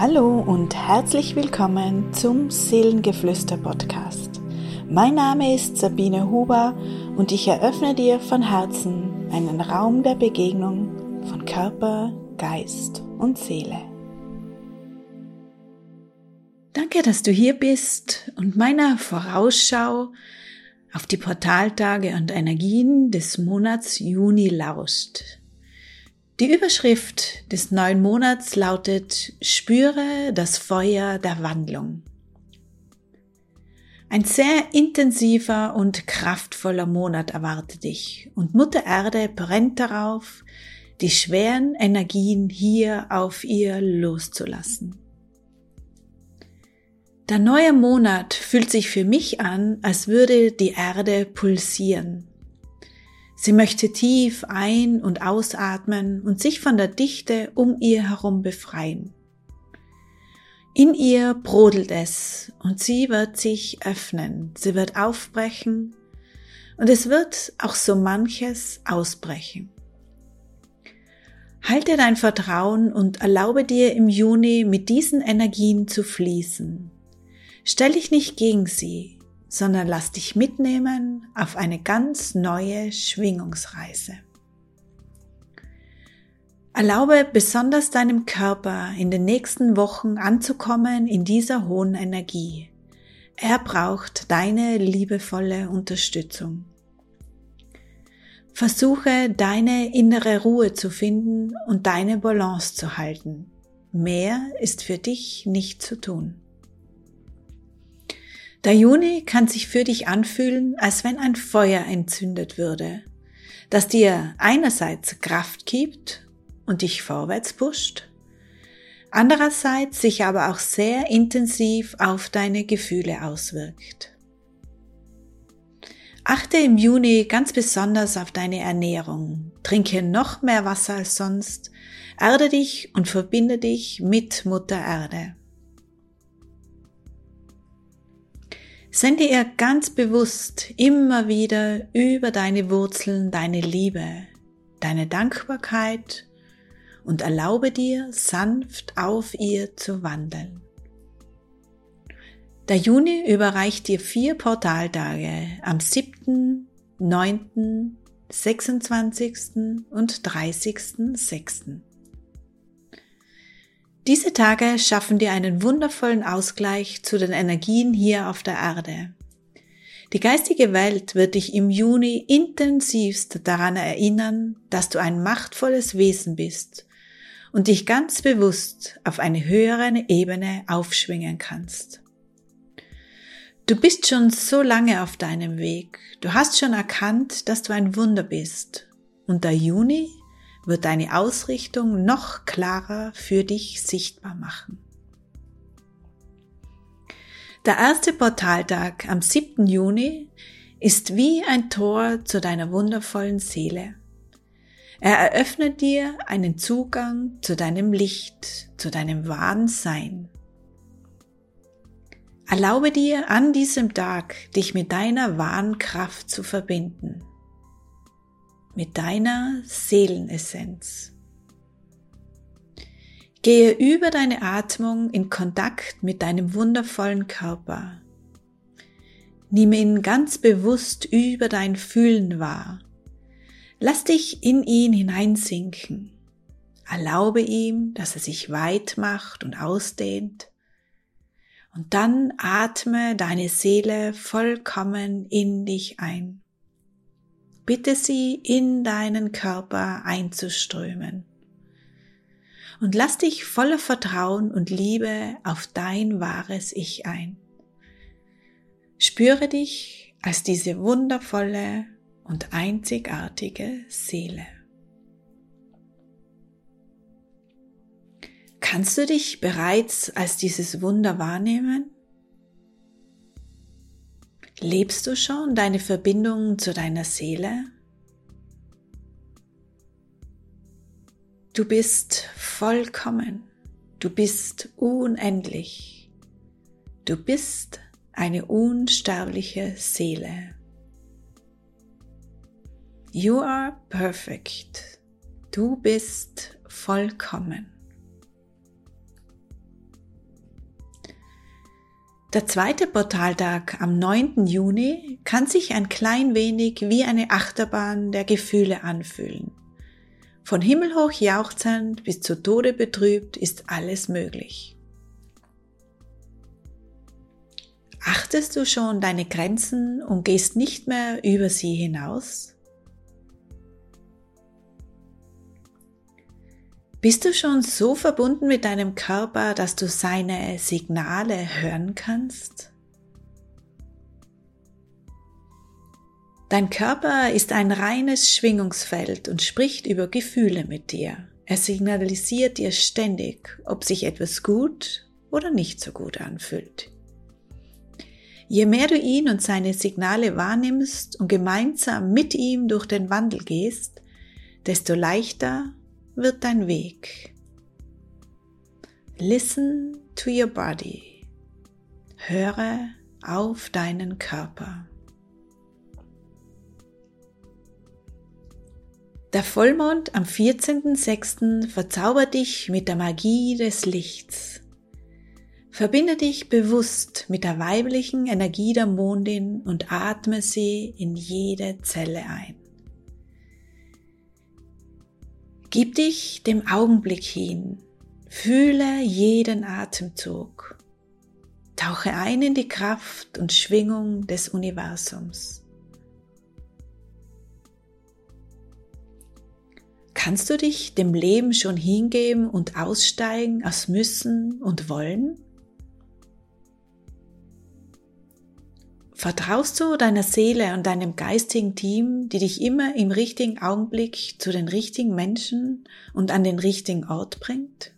Hallo und herzlich willkommen zum Seelengeflüster Podcast. Mein Name ist Sabine Huber und ich eröffne dir von Herzen einen Raum der Begegnung von Körper, Geist und Seele. Danke, dass du hier bist und meiner Vorausschau auf die Portaltage und Energien des Monats Juni lauscht. Die Überschrift des neuen Monats lautet Spüre das Feuer der Wandlung. Ein sehr intensiver und kraftvoller Monat erwartet dich und Mutter Erde brennt darauf, die schweren Energien hier auf ihr loszulassen. Der neue Monat fühlt sich für mich an, als würde die Erde pulsieren. Sie möchte tief ein- und ausatmen und sich von der Dichte um ihr herum befreien. In ihr brodelt es und sie wird sich öffnen, sie wird aufbrechen und es wird auch so manches ausbrechen. Halte dein Vertrauen und erlaube dir im Juni mit diesen Energien zu fließen. Stell dich nicht gegen sie, sondern lass dich mitnehmen auf eine ganz neue Schwingungsreise. Erlaube besonders deinem Körper in den nächsten Wochen anzukommen in dieser hohen Energie. Er braucht deine liebevolle Unterstützung. Versuche deine innere Ruhe zu finden und deine Balance zu halten. Mehr ist für dich nicht zu tun. Der Juni kann sich für dich anfühlen, als wenn ein Feuer entzündet würde, das dir einerseits Kraft gibt und dich vorwärts pusht, andererseits sich aber auch sehr intensiv auf deine Gefühle auswirkt. Achte im Juni ganz besonders auf deine Ernährung. Trinke noch mehr Wasser als sonst. Erde dich und verbinde dich mit Mutter Erde. Sende ihr ganz bewusst immer wieder über deine Wurzeln deine Liebe, deine Dankbarkeit und erlaube dir sanft auf ihr zu wandeln. Der Juni überreicht dir vier Portaltage am 7., 9., 26. und 30.06. Diese Tage schaffen dir einen wundervollen Ausgleich zu den Energien hier auf der Erde. Die geistige Welt wird dich im Juni intensivst daran erinnern, dass du ein machtvolles Wesen bist und dich ganz bewusst auf eine höhere Ebene aufschwingen kannst. Du bist schon so lange auf deinem Weg. Du hast schon erkannt, dass du ein Wunder bist. Und der Juni wird deine Ausrichtung noch klarer für dich sichtbar machen. Der erste Portaltag am 7. Juni ist wie ein Tor zu deiner wundervollen Seele. Er eröffnet dir einen Zugang zu deinem Licht, zu deinem wahren Sein. Erlaube dir an diesem Tag, dich mit deiner wahren Kraft zu verbinden mit deiner Seelenessenz. Gehe über deine Atmung in Kontakt mit deinem wundervollen Körper. Nimm ihn ganz bewusst über dein Fühlen wahr. Lass dich in ihn hineinsinken. Erlaube ihm, dass er sich weit macht und ausdehnt. Und dann atme deine Seele vollkommen in dich ein. Bitte sie in deinen Körper einzuströmen. Und lass dich voller Vertrauen und Liebe auf dein wahres Ich ein. Spüre dich als diese wundervolle und einzigartige Seele. Kannst du dich bereits als dieses Wunder wahrnehmen? Lebst du schon deine Verbindung zu deiner Seele? Du bist vollkommen. Du bist unendlich. Du bist eine unsterbliche Seele. You are perfect. Du bist vollkommen. Der zweite Portaltag am 9. Juni kann sich ein klein wenig wie eine Achterbahn der Gefühle anfühlen. Von himmelhoch jauchzend bis zu Tode betrübt ist alles möglich. Achtest du schon deine Grenzen und gehst nicht mehr über sie hinaus? Bist du schon so verbunden mit deinem Körper, dass du seine Signale hören kannst? Dein Körper ist ein reines Schwingungsfeld und spricht über Gefühle mit dir. Er signalisiert dir ständig, ob sich etwas gut oder nicht so gut anfühlt. Je mehr du ihn und seine Signale wahrnimmst und gemeinsam mit ihm durch den Wandel gehst, desto leichter wird dein Weg. Listen to your body. Höre auf deinen Körper. Der Vollmond am 14.06. verzaubert dich mit der Magie des Lichts. Verbinde dich bewusst mit der weiblichen Energie der Mondin und atme sie in jede Zelle ein. Gib dich dem Augenblick hin, fühle jeden Atemzug, tauche ein in die Kraft und Schwingung des Universums. Kannst du dich dem Leben schon hingeben und aussteigen aus müssen und wollen? Vertraust du deiner Seele und deinem geistigen Team, die dich immer im richtigen Augenblick zu den richtigen Menschen und an den richtigen Ort bringt?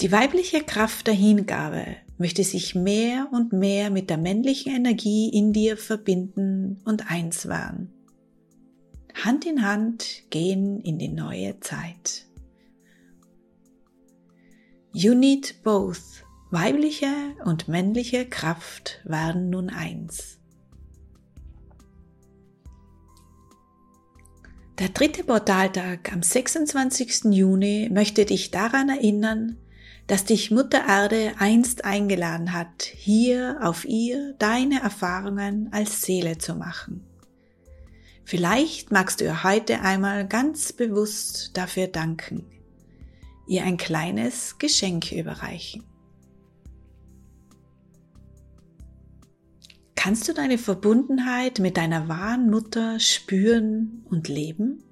Die weibliche Kraft der Hingabe möchte sich mehr und mehr mit der männlichen Energie in dir verbinden und eins werden. Hand in Hand gehen in die neue Zeit. You need both Weibliche und männliche Kraft waren nun eins. Der dritte Portaltag am 26. Juni möchte dich daran erinnern, dass dich Mutter Erde einst eingeladen hat, hier auf ihr deine Erfahrungen als Seele zu machen. Vielleicht magst du ihr heute einmal ganz bewusst dafür danken, ihr ein kleines Geschenk überreichen. Kannst du deine Verbundenheit mit deiner wahren Mutter spüren und leben?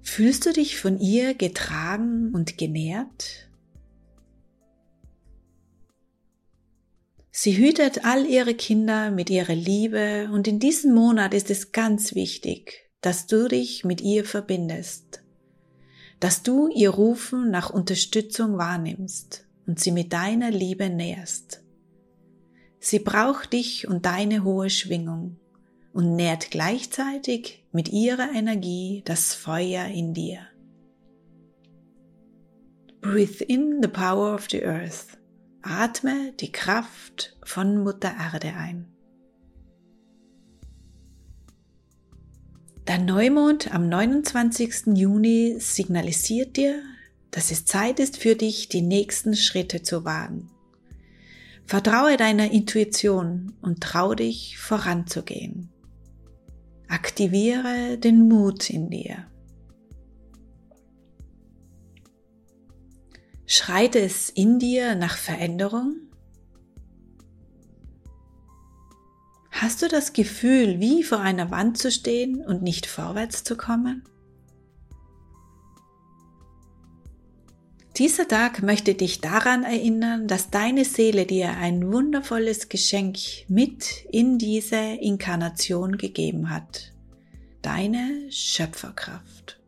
Fühlst du dich von ihr getragen und genährt? Sie hütet all ihre Kinder mit ihrer Liebe und in diesem Monat ist es ganz wichtig, dass du dich mit ihr verbindest, dass du ihr Rufen nach Unterstützung wahrnimmst und sie mit deiner Liebe nährst. Sie braucht dich und deine hohe Schwingung und nährt gleichzeitig mit ihrer Energie das Feuer in dir. Breathe in the power of the earth. Atme die Kraft von Mutter Erde ein. Der Neumond am 29. Juni signalisiert dir, dass es Zeit ist für dich, die nächsten Schritte zu wagen. Vertraue deiner Intuition und trau dich voranzugehen. Aktiviere den Mut in dir. Schreit es in dir nach Veränderung? Hast du das Gefühl, wie vor einer Wand zu stehen und nicht vorwärts zu kommen? Dieser Tag möchte dich daran erinnern, dass deine Seele dir ein wundervolles Geschenk mit in diese Inkarnation gegeben hat. Deine Schöpferkraft.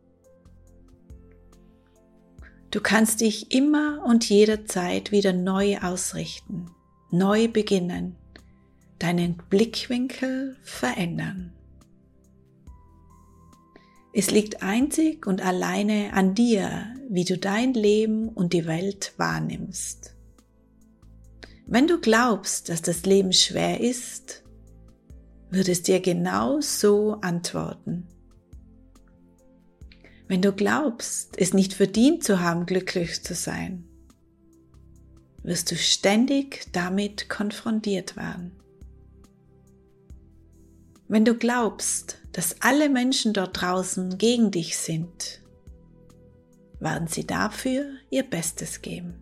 Du kannst dich immer und jederzeit wieder neu ausrichten, neu beginnen, deinen Blickwinkel verändern. Es liegt einzig und alleine an dir, wie du dein Leben und die Welt wahrnimmst. Wenn du glaubst, dass das Leben schwer ist, wird es dir genau so antworten. Wenn du glaubst, es nicht verdient zu haben, glücklich zu sein, wirst du ständig damit konfrontiert werden. Wenn du glaubst, dass alle Menschen dort draußen gegen dich sind, werden sie dafür ihr Bestes geben.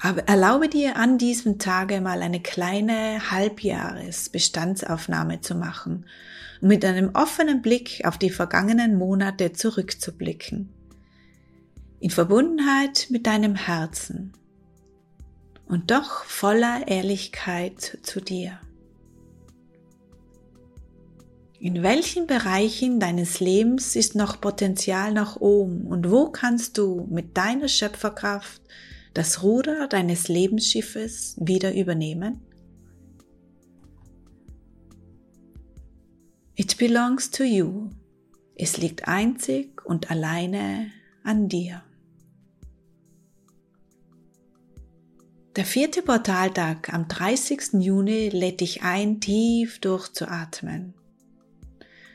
Aber erlaube dir an diesem Tage mal eine kleine Halbjahresbestandsaufnahme zu machen und mit einem offenen Blick auf die vergangenen Monate zurückzublicken. In Verbundenheit mit deinem Herzen und doch voller Ehrlichkeit zu dir. In welchen Bereichen deines Lebens ist noch Potenzial nach oben und wo kannst du mit deiner Schöpferkraft das Ruder deines Lebensschiffes wieder übernehmen? It belongs to you. Es liegt einzig und alleine an dir. Der vierte Portaltag am 30. Juni lädt dich ein, tief durchzuatmen.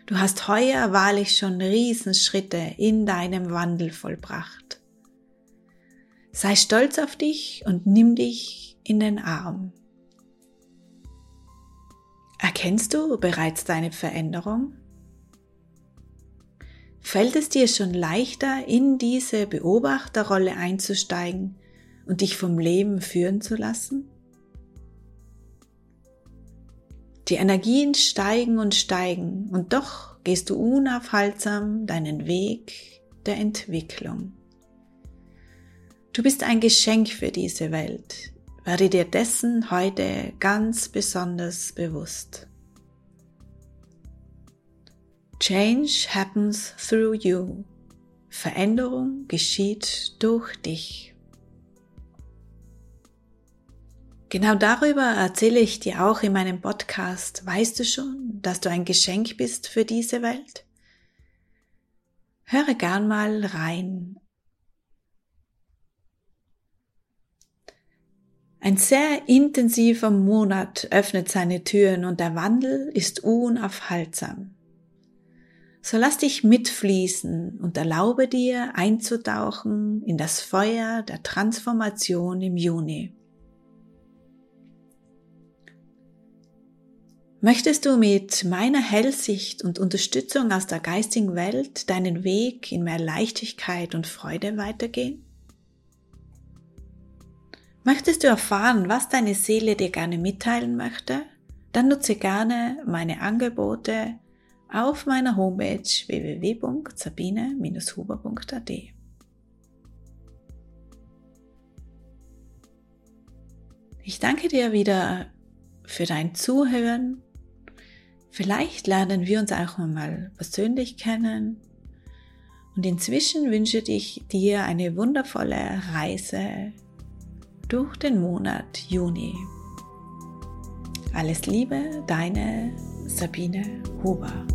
Du hast heuer wahrlich schon Riesenschritte in deinem Wandel vollbracht. Sei stolz auf dich und nimm dich in den Arm. Erkennst du bereits deine Veränderung? Fällt es dir schon leichter, in diese Beobachterrolle einzusteigen und dich vom Leben führen zu lassen? Die Energien steigen und steigen und doch gehst du unaufhaltsam deinen Weg der Entwicklung. Du bist ein Geschenk für diese Welt. Werde dir dessen heute ganz besonders bewusst. Change happens through you. Veränderung geschieht durch dich. Genau darüber erzähle ich dir auch in meinem Podcast. Weißt du schon, dass du ein Geschenk bist für diese Welt? Höre gern mal rein Ein sehr intensiver Monat öffnet seine Türen und der Wandel ist unaufhaltsam. So lass dich mitfließen und erlaube dir einzutauchen in das Feuer der Transformation im Juni. Möchtest du mit meiner Hellsicht und Unterstützung aus der geistigen Welt deinen Weg in mehr Leichtigkeit und Freude weitergehen? Möchtest du erfahren, was deine Seele dir gerne mitteilen möchte? Dann nutze gerne meine Angebote auf meiner Homepage www.sabine-huber.at. Ich danke dir wieder für dein Zuhören. Vielleicht lernen wir uns auch mal persönlich kennen. Und inzwischen wünsche ich dir eine wundervolle Reise durch den Monat Juni. Alles Liebe, deine Sabine Huber.